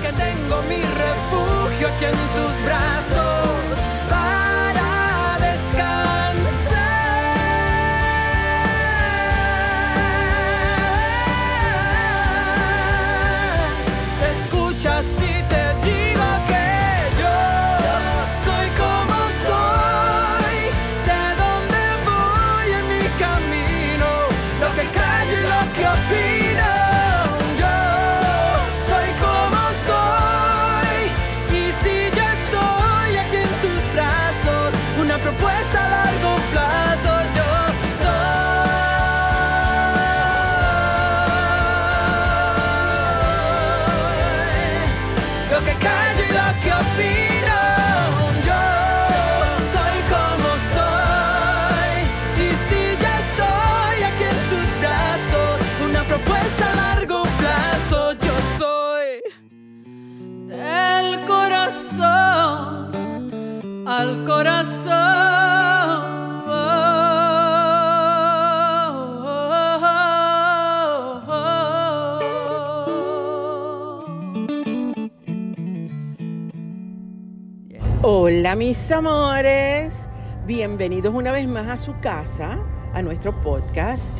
que tengo mi refugio aquí en tus brazos Hola mis amores, bienvenidos una vez más a su casa, a nuestro podcast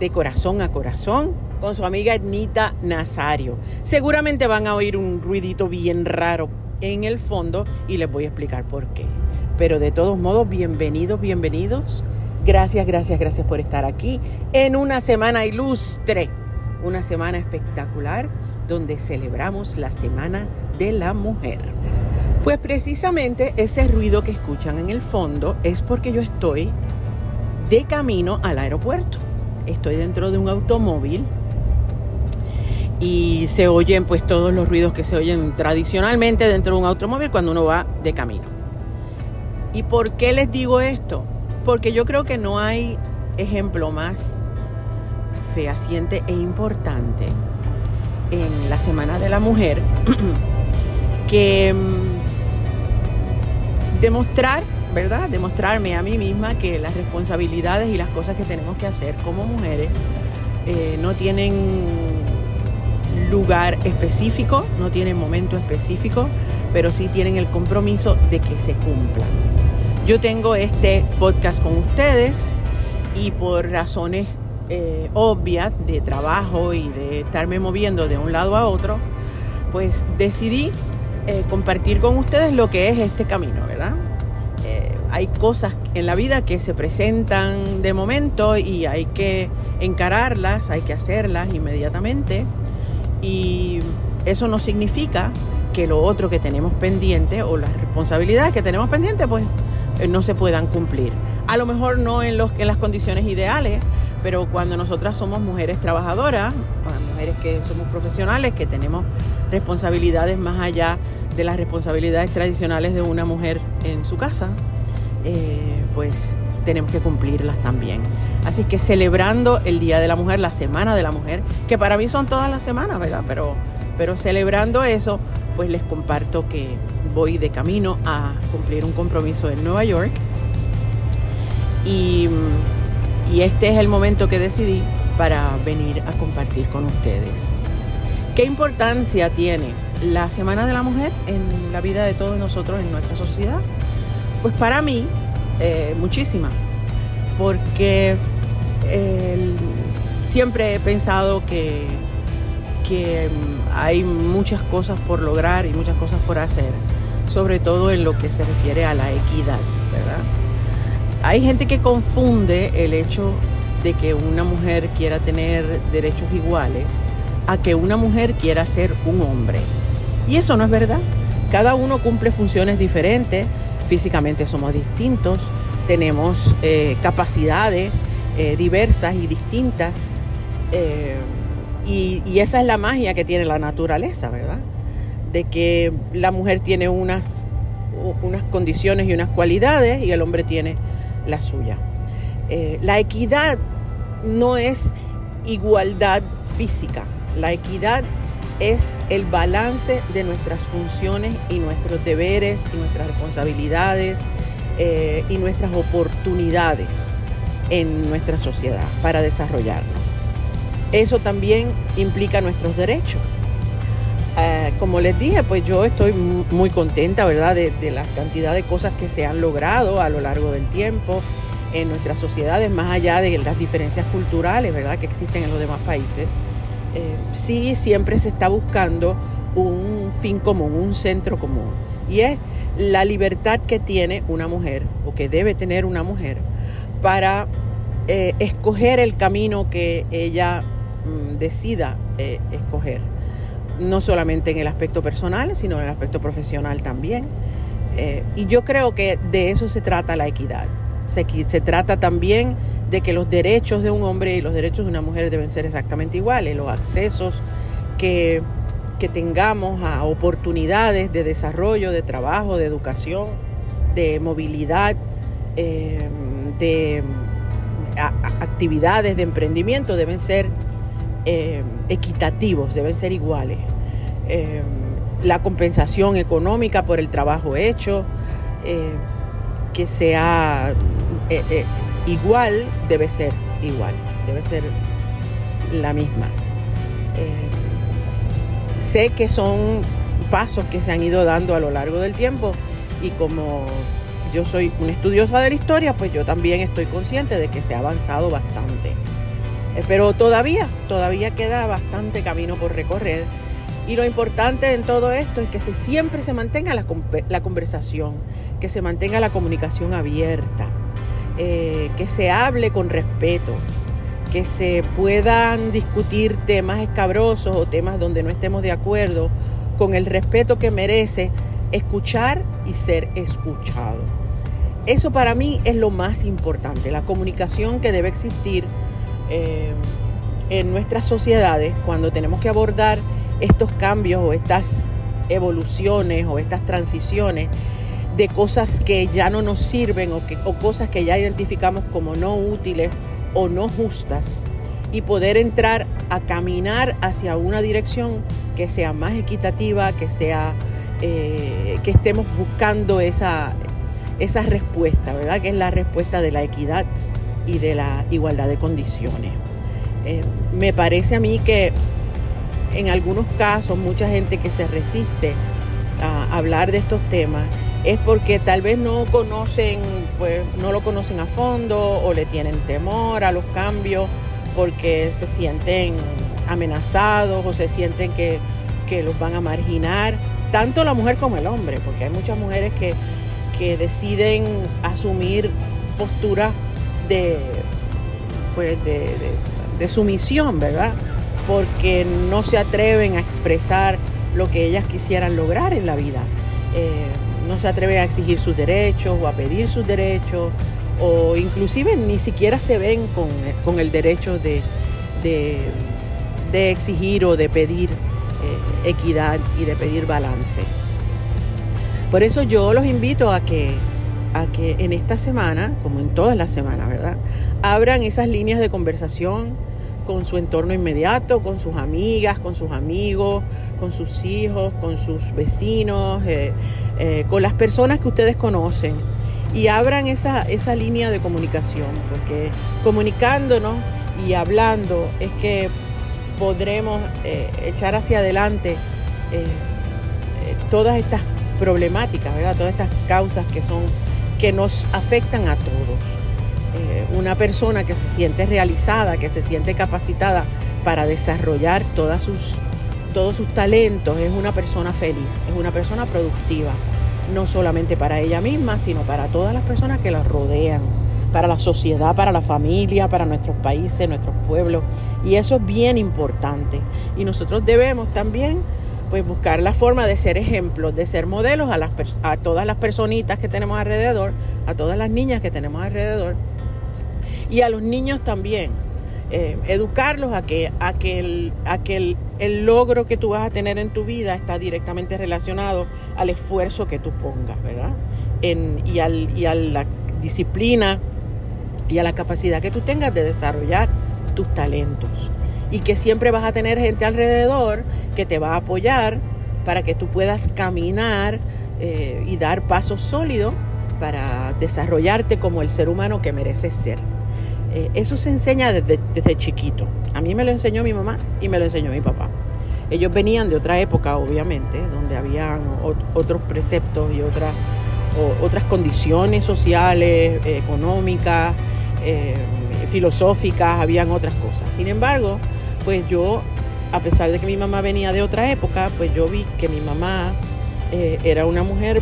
de corazón a corazón con su amiga Ednita Nazario. Seguramente van a oír un ruidito bien raro en el fondo y les voy a explicar por qué. Pero de todos modos, bienvenidos, bienvenidos. Gracias, gracias, gracias por estar aquí en una semana ilustre, una semana espectacular donde celebramos la Semana de la Mujer. Pues precisamente ese ruido que escuchan en el fondo es porque yo estoy de camino al aeropuerto. Estoy dentro de un automóvil y se oyen pues todos los ruidos que se oyen tradicionalmente dentro de un automóvil cuando uno va de camino. ¿Y por qué les digo esto? Porque yo creo que no hay ejemplo más fehaciente e importante en la Semana de la Mujer que mm, demostrar, ¿verdad? Demostrarme a mí misma que las responsabilidades y las cosas que tenemos que hacer como mujeres eh, no tienen lugar específico, no tienen momento específico, pero sí tienen el compromiso de que se cumplan. Yo tengo este podcast con ustedes y por razones eh, obvias de trabajo y de estarme moviendo de un lado a otro, pues decidí eh, compartir con ustedes lo que es este camino, ¿verdad? Eh, hay cosas en la vida que se presentan de momento y hay que encararlas, hay que hacerlas inmediatamente y eso no significa que lo otro que tenemos pendiente o las responsabilidades que tenemos pendiente pues eh, no se puedan cumplir. A lo mejor no en, los, en las condiciones ideales, pero cuando nosotras somos mujeres trabajadoras, mujeres que somos profesionales, que tenemos responsabilidades más allá de las responsabilidades tradicionales de una mujer en su casa, eh, pues tenemos que cumplirlas también. Así que celebrando el Día de la Mujer, la Semana de la Mujer, que para mí son todas las semanas, ¿verdad? Pero, pero celebrando eso, pues les comparto que voy de camino a cumplir un compromiso en Nueva York. Y, y este es el momento que decidí para venir a compartir con ustedes. ¿Qué importancia tiene la Semana de la Mujer en la vida de todos nosotros, en nuestra sociedad? Pues para mí, eh, muchísima, porque siempre he pensado que, que hay muchas cosas por lograr y muchas cosas por hacer, sobre todo en lo que se refiere a la equidad, ¿verdad? Hay gente que confunde el hecho de que una mujer quiera tener derechos iguales a que una mujer quiera ser un hombre. Y eso no es verdad. Cada uno cumple funciones diferentes, físicamente somos distintos, tenemos eh, capacidades eh, diversas y distintas. Eh, y, y, esa es la magia que tiene la naturaleza, ¿verdad? De que la mujer tiene unas, unas condiciones y unas cualidades y el hombre tiene la suya. la equidad no es igualdad física, la equidad es el balance de nuestras funciones y nuestros deberes y nuestras responsabilidades eh, y nuestras oportunidades en nuestra sociedad para desarrollarnos. Eso también implica nuestros derechos. Eh, como les dije, pues yo estoy muy contenta, ¿verdad?, de, de, la cantidad de cosas que se han logrado a lo largo del tiempo en nuestras sociedades, más allá de las diferencias culturales, ¿verdad?, que existen en los demás países. Eh, sí, siempre se está buscando un fin común, un centro común, y es la libertad que tiene una mujer, o que debe tener una mujer, para eh, escoger el camino que ella mm, decida eh, escoger no solamente en el aspecto personal, sino en el aspecto profesional también. Eh, y yo creo que de eso se trata la equidad. Se, se, trata también de que los derechos de un hombre y los derechos de una mujer deben ser exactamente iguales, los accesos que, que tengamos a oportunidades de desarrollo, de trabajo, de educación, de movilidad, eh, de actividades de emprendimiento deben ser eh, equitativos, deben ser iguales. Eh, la compensación económica por el trabajo hecho, eh, que sea igual, debe ser igual, debe ser la misma. sé que son pasos que se han ido dando a lo largo del tiempo y como yo soy una estudiosa de la historia, pues yo también estoy consciente de que se ha avanzado bastante. Eh, pero todavía, todavía queda bastante camino por recorrer. Y lo importante en todo esto es que se, siempre se mantenga la, la, conversación, que se mantenga la comunicación abierta, eh, que se hable con respeto, que se puedan discutir temas escabrosos o temas donde no estemos de acuerdo, con el respeto que merece escuchar y ser escuchado. Eso para mí es lo más importante, la comunicación que debe existir eh, en nuestras sociedades cuando tenemos que abordar estos cambios o estas evoluciones o estas transiciones de cosas que ya no nos sirven o, que, o cosas que ya identificamos como no útiles o no justas y poder entrar a caminar hacia una dirección que sea más equitativa, que sea eh, que estemos buscando esa, esa respuesta, ¿verdad? Que es la respuesta de la equidad y de la igualdad de condiciones. Eh, me parece a mí que en algunos casos mucha gente que se resiste a hablar de estos temas es porque tal vez no conocen, pues no lo conocen a fondo o le tienen temor a los cambios porque se sienten amenazados o se sienten que, que los van a marginar, tanto la mujer como el hombre, porque hay muchas mujeres que, que deciden asumir posturas de, pues de, sumisión, ¿verdad? Porque no se atreven a expresar lo que ellas quisieran lograr en la vida. Eh, no se atreven a exigir sus derechos o a pedir sus derechos o inclusive ni siquiera se ven con, el derecho de, de, exigir o de pedir eh, equidad y de pedir balance. Por eso yo los invito a que a que en esta semana, como en todas las semanas, ¿verdad? Abran esas líneas de conversación con su entorno inmediato, con sus amigas, con sus amigos, con sus hijos, con sus vecinos, eh, eh, con las personas que ustedes conocen. Y abran esa, esa línea de comunicación, porque comunicándonos y hablando es que podremos eh, echar hacia adelante todas estas problemáticas, ¿verdad? Todas estas causas que son que nos afectan a todos. Eh, una persona que se siente realizada, que se siente capacitada para desarrollar sus, todos sus talentos, es una persona feliz, es una persona productiva, no solamente para ella misma, sino para todas las personas que la rodean, para la sociedad, para la familia, para nuestros países, nuestros pueblos. Y eso es bien importante. Y nosotros debemos también pues buscar la forma de ser ejemplos, de ser modelos a, las, a todas las personitas que tenemos alrededor, a todas las niñas que tenemos alrededor y a los niños también. Eh, educarlos a que, a que, el, logro que tú vas a tener en tu vida está directamente relacionado al esfuerzo que tú pongas, ¿verdad? Y, al, y a la disciplina y a la capacidad que tú tengas de desarrollar tus talentos y que siempre vas a tener gente alrededor que te va a apoyar para que tú puedas caminar eh, y dar pasos sólidos para desarrollarte como el ser humano que mereces ser. Eh, eso se enseña desde, desde chiquito. A mí me lo enseñó mi mamá y me lo enseñó mi papá. Ellos venían de otra época, obviamente, donde habían otros preceptos y otras, otras condiciones sociales, económicas, eh, filosóficas, habían otras cosas. Sin embargo, pues yo, a pesar de que mi mamá venía de otra época, pues yo vi que mi mamá eh, era una mujer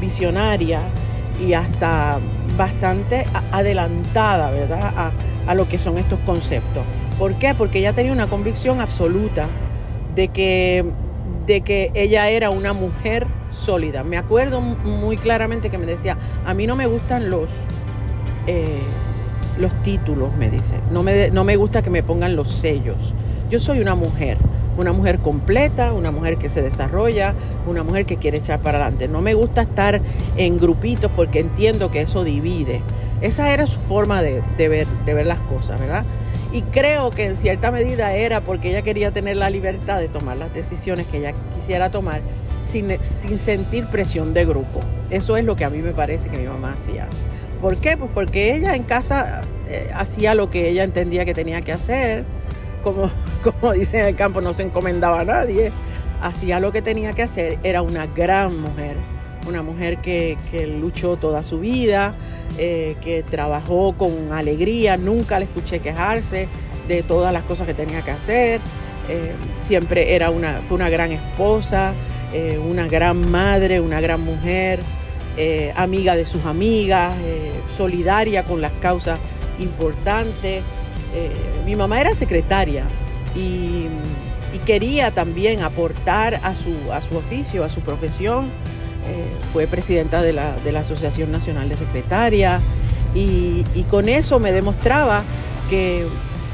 visionaria y hasta bastante adelantada, ¿verdad? A, lo que son estos conceptos. ¿Por qué? Porque ella tenía una convicción absoluta de que, de que ella era una mujer sólida. Me acuerdo muy claramente que me decía, a mí no me gustan los, eh, los títulos, me dice. No me, no me gusta que me pongan los sellos. Yo soy una mujer, una mujer completa, una mujer que se desarrolla, una mujer que quiere echar para adelante. No me gusta estar en grupitos porque entiendo que eso divide. Esa era su forma de, ver, de ver las cosas, ¿verdad? Y creo que en cierta medida era porque ella quería tener la libertad de tomar las decisiones que ella quisiera tomar sin, sin sentir presión de grupo. Eso es lo que a mí me parece que mi mamá hacía. ¿Por qué? Pues porque ella en casa eh, hacía lo que ella entendía que tenía que hacer. Como, como dicen en el campo, no se encomendaba a nadie. Hacía lo que tenía que hacer. Era una gran mujer. Una mujer que, que luchó toda su vida, eh, que trabajó con alegría, nunca le escuché quejarse de todas las cosas que tenía que hacer. Eh, siempre era una, fue una gran esposa, una gran madre, una gran mujer, amiga de sus amigas, solidaria con las causas importantes. mi mamá era secretaria y, quería también aportar a su, a su oficio, a su profesión eh, fue presidenta de la, Asociación Nacional de Secretarias y, con eso me demostraba que,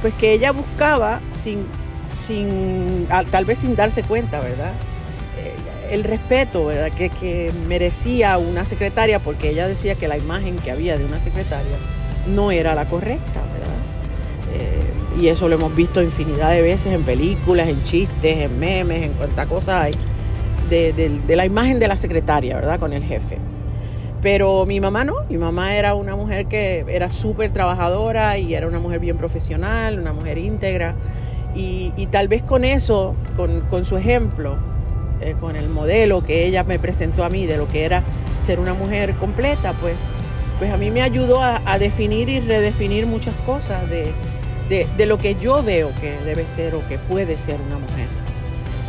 pues que ella buscaba, sin, sin, tal vez sin darse cuenta, ¿verdad? El respeto ¿verdad? Que, merecía una secretaria porque ella decía que la imagen que había de una secretaria no era la correcta, ¿verdad? Eh, y eso lo hemos visto infinidad de veces en películas, en chistes, en memes, en cuántas cosas hay de, la imagen de la secretaria, ¿verdad? Con el jefe. Pero mi mamá no, mi mamá era una mujer que era súper trabajadora y era una mujer bien profesional, una mujer íntegra. Y, tal vez con eso, con, su ejemplo, eh, con el modelo que ella me presentó a mí de lo que era ser una mujer completa, pues, pues a mí me ayudó a, definir y redefinir muchas cosas de, de lo que yo veo que debe ser o que puede ser una mujer.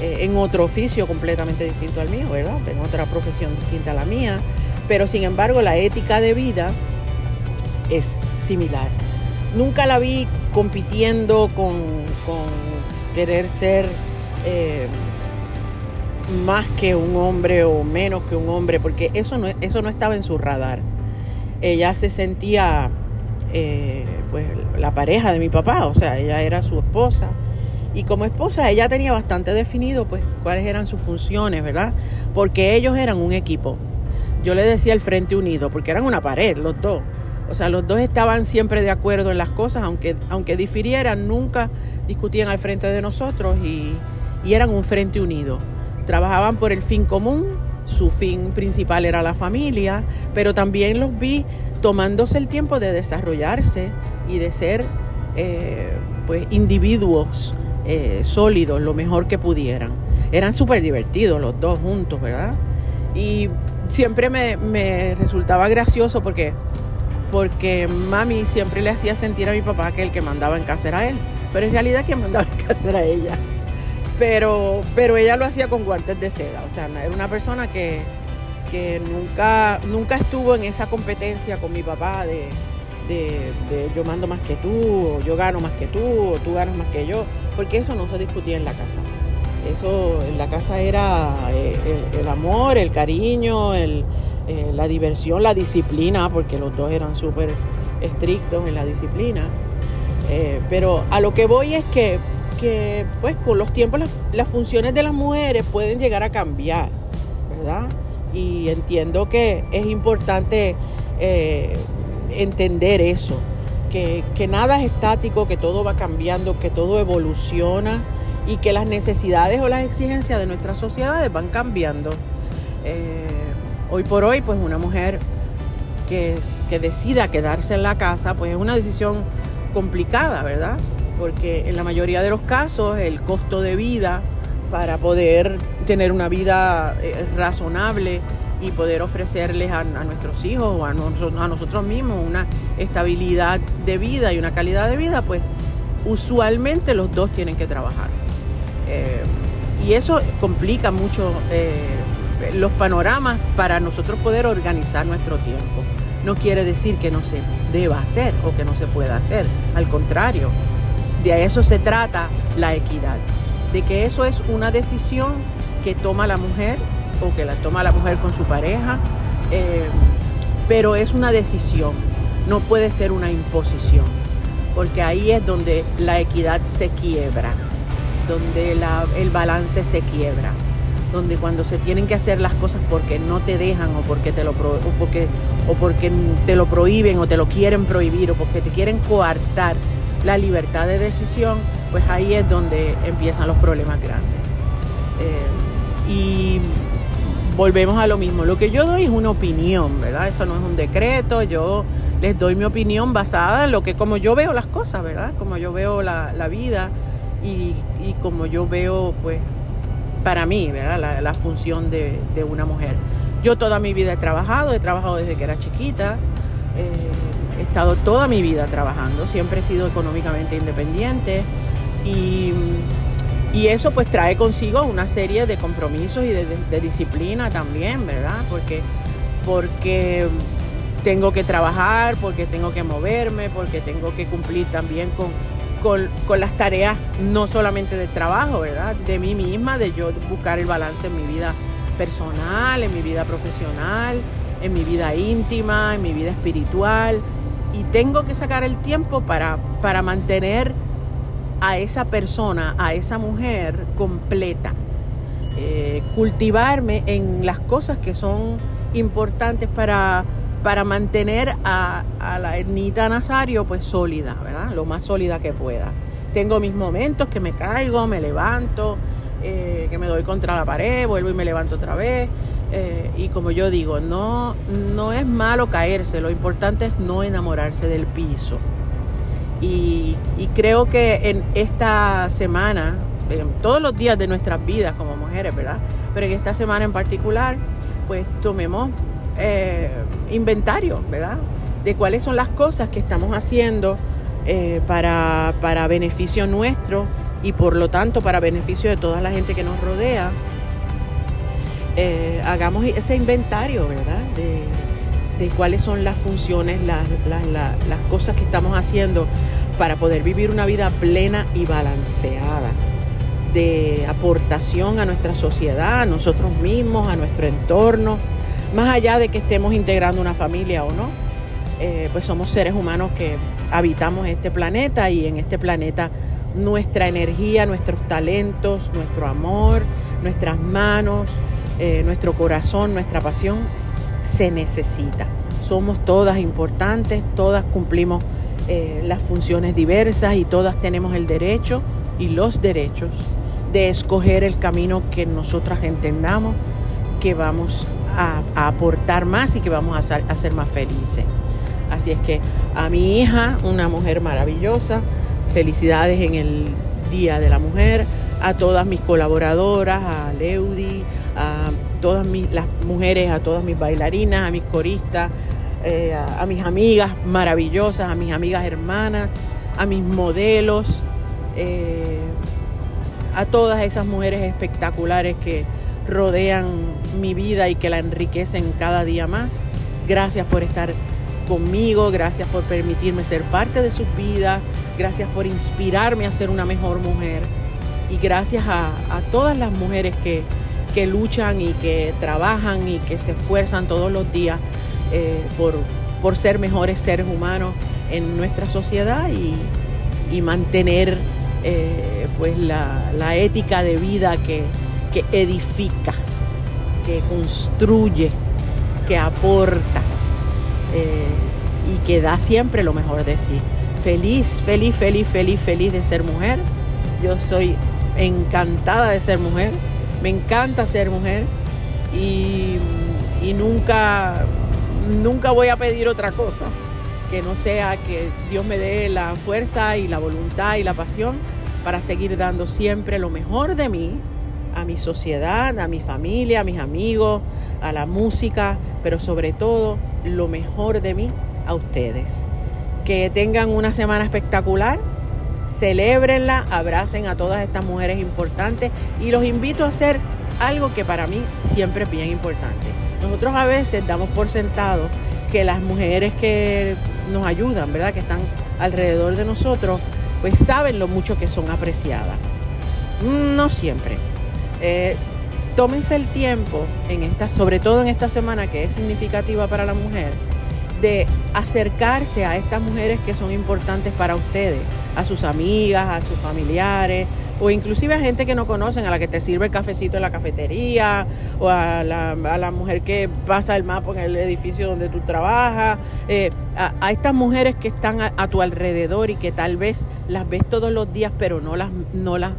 Eh, en otro oficio completamente distinto al mío, ¿verdad? En otra profesión distinta a la mía, pero sin embargo la ética de vida es similar. Nunca la vi compitiendo con, querer ser eh, más que un hombre o menos que un hombre, porque eso no, eso no estaba en su radar. Ella se sentía eh, pues la pareja de mi papá, o sea, ella era su esposa y como esposa ella tenía bastante definido pues cuáles eran sus funciones, ¿verdad? Porque ellos eran un equipo. Yo le decía el Frente Unido, porque eran una pared los dos. O sea, los dos estaban siempre de acuerdo en las cosas, aunque, aunque difirieran, nunca discutían al frente de nosotros y, y eran un Frente Unido. Trabajaban por el fin común, su fin principal era la familia, pero también los vi tomándose el tiempo de desarrollarse y de ser eh, pues individuos eh, sólidos lo mejor que pudieran. Eran súper divertidos los dos juntos, ¿verdad? Y siempre me, resultaba gracioso porque, porque mami siempre le hacía sentir a mi papá que el que mandaba en casa era él. Pero en realidad quien mandaba en casa era ella. Pero, pero ella lo hacía con guantes de seda. O sea, era una persona que, que nunca, nunca estuvo en esa competencia con mi papá de, de, yo mando más que tú, o yo gano más que tú, o tú ganas más que yo, porque eso no se discutía en la casa. Eso en la casa era eh, el, amor, el cariño, el, eh, la diversión, la disciplina, porque los dos eran súper estrictos en la disciplina. Eh, pero a lo que voy es que, que pues con los tiempos las, funciones de las mujeres pueden llegar a cambiar, ¿verdad? Y entiendo que es importante entender eso, que, nada es estático, que todo va cambiando, que todo evoluciona y que las necesidades o las exigencias de nuestras sociedades van cambiando. Eh, hoy por hoy, pues una mujer que, que, decida quedarse en la casa, pues es una decisión complicada, ¿verdad? Porque en la mayoría de los casos el costo de vida para poder tener una vida eh, razonable y poder ofrecerles a, nuestros hijos o a, nosotros mismos una estabilidad de vida y una calidad de vida, pues usualmente los dos tienen que trabajar. Eh, y eso complica mucho eh, los panoramas para nosotros poder organizar nuestro tiempo. No quiere decir que no se deba hacer o que no se pueda hacer, al contrario, de eso se trata la equidad, de que eso es una decisión que toma la mujer o que la toma la mujer con su pareja, eh, pero es una decisión, no puede ser una imposición, porque ahí es donde la equidad se quiebra, donde el balance se quiebra, donde cuando se tienen que hacer las cosas porque no te dejan o porque te lo, o porque, o porque te lo prohíben o te lo quieren prohibir o porque te quieren coartar la libertad de decisión, pues ahí es donde empiezan los problemas grandes. Eh, y volvemos a lo mismo. Lo que yo doy es una opinión, ¿verdad? Esto no es un decreto, yo les doy mi opinión basada en lo que, como yo veo las cosas, ¿verdad? Como yo veo la, vida y, como yo veo, pues, para mí, ¿verdad? La, función de, una mujer. Yo toda mi vida he trabajado, he trabajado desde que era chiquita, eh, estado toda mi vida trabajando, siempre he sido económicamente independiente y y eso pues trae consigo una serie de compromisos y de, disciplina también, ¿verdad? Porque, porque tengo que trabajar, porque tengo que moverme, porque tengo que cumplir también con, con, las tareas no solamente del trabajo, ¿verdad? De mí misma, de yo buscar el balance en mi vida personal, en mi vida profesional, en mi vida íntima, en mi vida espiritual. Y tengo que sacar el tiempo para, para mantener a esa persona, a esa mujer completa. Eh, cultivarme en las cosas que son importantes para, para mantener a, la Ernita Nazario pues sólida, ¿verdad? Lo más sólida que pueda. Tengo mis momentos que me caigo, me levanto, eh, que me doy contra la pared, vuelvo y me levanto otra vez. Eh, y como yo digo, no, no es malo caerse, lo importante es no enamorarse del piso. Y, creo que en esta semana, en todos los días de nuestras vidas como mujeres, ¿verdad? Pero en esta semana en particular, pues tomemos eh, inventario, ¿verdad? De cuáles son las cosas que estamos haciendo eh, para, beneficio nuestro y por lo tanto para beneficio de toda la gente que nos rodea. Eh, hagamos ese inventario, ¿verdad? De, cuáles son las funciones, las, cosas que estamos haciendo para poder vivir una vida plena y balanceada, de aportación a nuestra sociedad, a nosotros mismos, a nuestro entorno, más allá de que estemos integrando una familia o no, eh, pues somos seres humanos que habitamos este planeta y en este planeta nuestra energía, nuestros talentos, nuestro amor, nuestras manos, eh, nuestro corazón, nuestra pasión se necesita. Somos todas importantes, todas cumplimos eh, las funciones diversas y todas tenemos el derecho y los derechos de escoger el camino que nosotras entendamos que vamos a, aportar más y que vamos a a ser más felices. Así es que a mi hija, una mujer maravillosa, felicidades en el Día de la Mujer, a todas mis colaboradoras, a Leudi, a todas mis, las mujeres, a todas mis bailarinas, a mis coristas, eh, a, mis amigas maravillosas, a mis amigas hermanas, a mis modelos, eh, a todas esas mujeres espectaculares que rodean mi vida y que la enriquecen cada día más. Gracias por estar conmigo, gracias por permitirme ser parte de sus vidas, gracias por inspirarme a ser una mejor mujer y gracias a todas las mujeres que que luchan y que trabajan y que se esfuerzan todos los días eh, por, por, ser mejores seres humanos en nuestra sociedad y, mantener eh, pues la, ética de vida que, edifica, que construye, que aporta eh, y que da siempre lo mejor de sí. Feliz, feliz, feliz, feliz, feliz de ser mujer. Yo soy encantada de ser mujer me encanta ser mujer y, nunca, nunca voy a pedir otra cosa que no sea que Dios me dé la fuerza y la voluntad y la pasión para seguir dando siempre lo mejor de mí a mi sociedad, a mi familia, a mis amigos, a la música, pero sobre todo lo mejor de mí a ustedes. Que tengan una semana espectacular, celébrenla, abracen a todas estas mujeres importantes y los invito a hacer algo que para mí siempre es bien importante. Nosotros a veces damos por sentado que las mujeres que nos ayudan, ¿verdad? Que están alrededor de nosotros, pues saben lo mucho que son apreciadas. No siempre. Eh, tómense el tiempo, en esta, sobre todo en esta semana que es significativa para la mujer, de acercarse a estas mujeres que son importantes para ustedes, a sus amigas, a sus familiares, o inclusive a gente que no conocen, a la que te sirve el cafecito en la cafetería, o a la, mujer que pasa el mapa en el edificio donde tú trabajas, eh, a, estas mujeres que están a, tu alrededor y que tal vez las ves todos los días, pero no las, no las,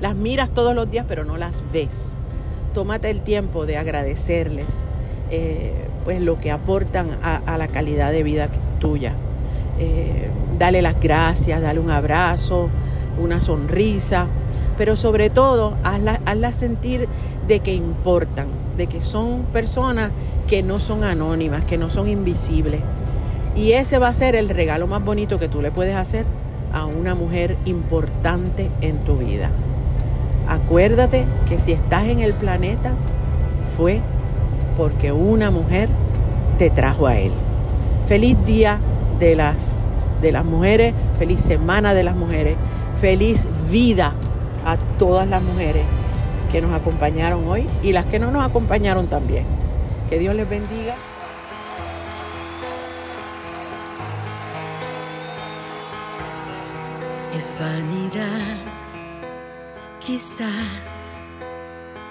las miras todos los días, pero no las ves. Tómate el tiempo de agradecerles eh, pues lo que aportan a, la calidad de vida tuya. Eh, dale las gracias, dale un abrazo, una sonrisa, pero sobre todo hazla, sentir de que importan, de que son personas que no son anónimas, que no son invisibles. Y ese va a ser el regalo más bonito que tú le puedes hacer a una mujer importante en tu vida. Acuérdate que si estás en el planeta fue porque una mujer te trajo a él. Feliz día de las, de las mujeres, feliz semana de las mujeres feliz vida a todas las mujeres que nos acompañaron hoy y las que no nos acompañaron también. Que Dios les bendiga. Es vanidad, quizás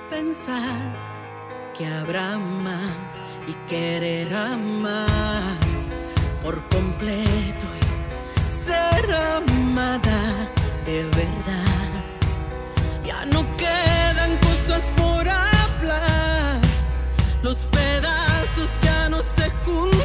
pensar que habrá más y querer amar por completo y ser amada de verdad. Ya no quedan cosas por hablar, los pedazos ya no se juntan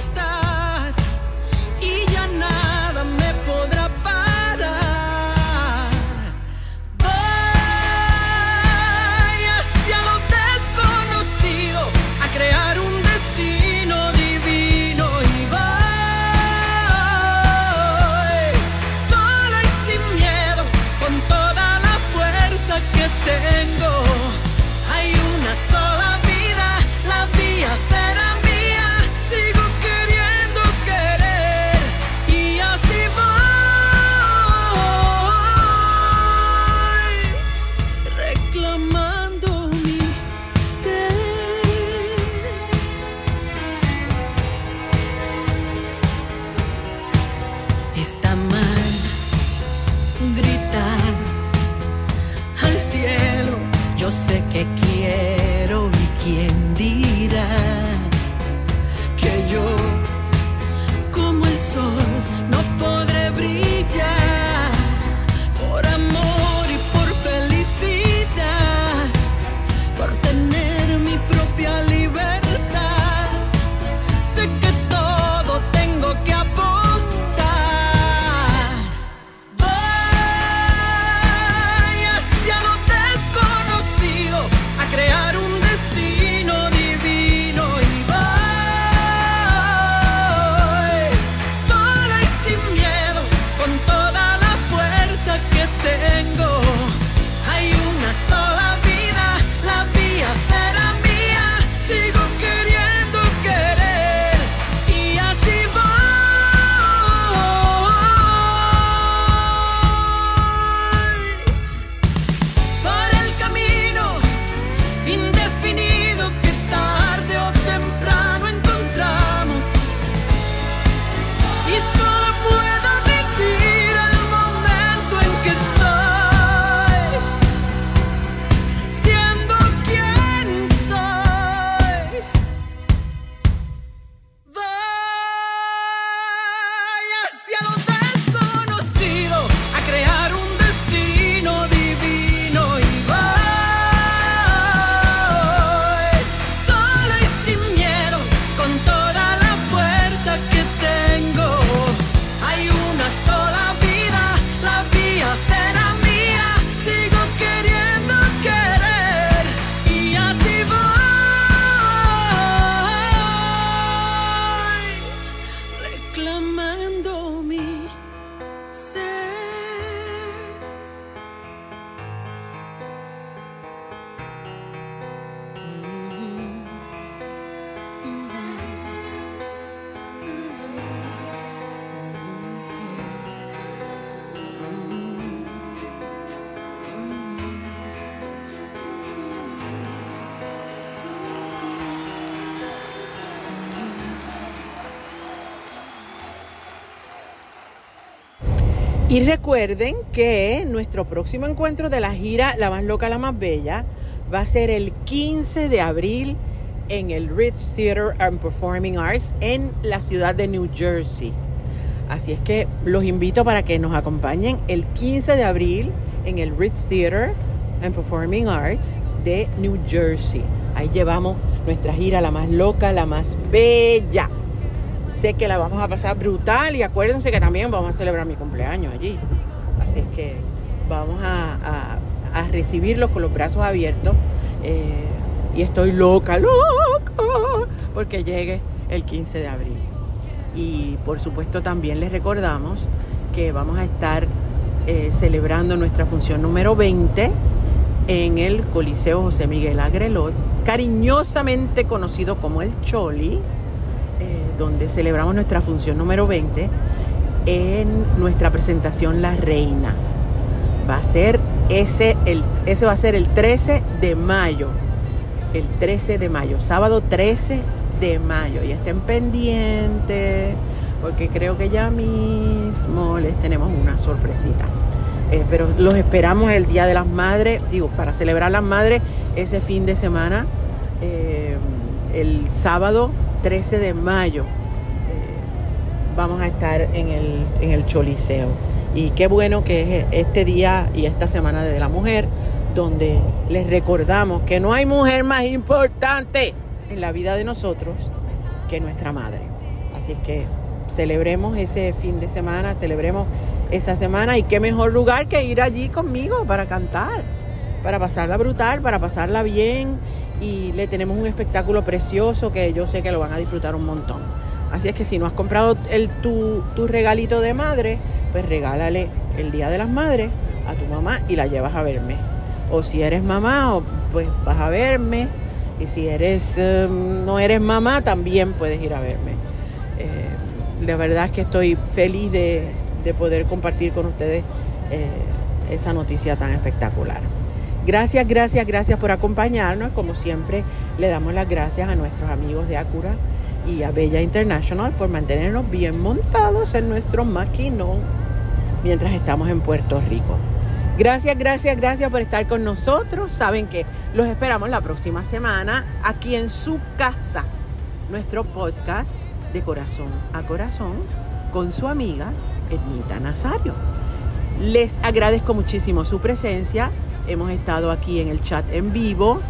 Y recuerden que nuestro próximo encuentro de la gira La más loca, la más bella va a ser el 15 de abril en el Ritz Theater and Performing Arts en la ciudad de New Jersey. Así es que los invito para que nos acompañen el 15 de abril en el Ritz Theater and Performing Arts de New Jersey. Ahí llevamos nuestra gira, la más loca, la más bella. Sé que la vamos a pasar brutal y acuérdense que también vamos a celebrar mi cumpleaños allí. Así es que vamos a, recibirlos con los brazos abiertos. Eh, y estoy loca, loca, porque llegue el 15 de abril. Y por supuesto también les recordamos que vamos a estar eh, celebrando nuestra función número 20 en el Coliseo José Miguel Agrelot, cariñosamente conocido como el Choli, donde celebramos nuestra función número 20 en nuestra presentación La Reina. Va a ser ese, el, ese va a ser el 13 de mayo el 13 de mayo, sábado 13 de mayo. Y estén pendientes porque creo que ya mismo les tenemos una sorpresita. Eh, pero los esperamos el Día de las Madres, digo, para celebrar las Madres ese fin de semana, eh, el sábado 13 de mayo. Eh, vamos a estar en el, en el Choliseo. Y qué bueno que es este día y esta semana de la mujer donde les recordamos que no hay mujer más importante en la vida de nosotros que nuestra madre. Así es que celebremos ese fin de semana, celebremos esa semana y qué mejor lugar que ir allí conmigo para cantar, para pasarla brutal, para pasarla bien y le tenemos un espectáculo precioso que yo sé que lo van a disfrutar un montón. Así es que si no has comprado el, tu, tu regalito de madre, pues regálale el Día de las Madres a tu mamá y la llevas a verme o si eres mamá, pues vas a verme. Y si eres em, no eres mamá, también puedes ir a verme. Eh, de verdad es que estoy feliz de, poder compartir con ustedes eh, esa noticia tan espectacular. Gracias, gracias, gracias por acompañarnos. Como siempre, le damos las gracias a nuestros amigos de Acura y a Bella International por mantenernos bien montados en nuestro maquinón mientras estamos en Puerto Rico. Gracias, gracias, gracias por estar con nosotros. Saben que los esperamos la próxima semana aquí en su casa, nuestro podcast de corazón a corazón con su amiga Ednita Nazario. Les agradezco muchísimo su presencia. Hemos estado aquí en el chat en vivo.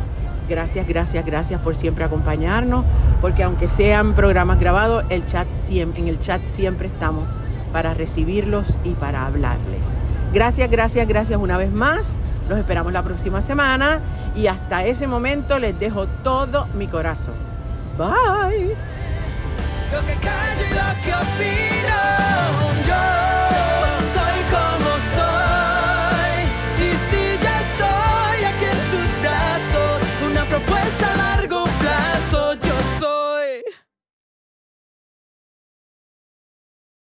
Gracias, gracias, gracias por siempre acompañarnos, porque aunque sean programas grabados, el chat en el chat siempre estamos para recibirlos y para hablarles. Gracias, gracias, gracias una vez más. Los esperamos la próxima semana y hasta ese momento les dejo todo mi corazón. Bye.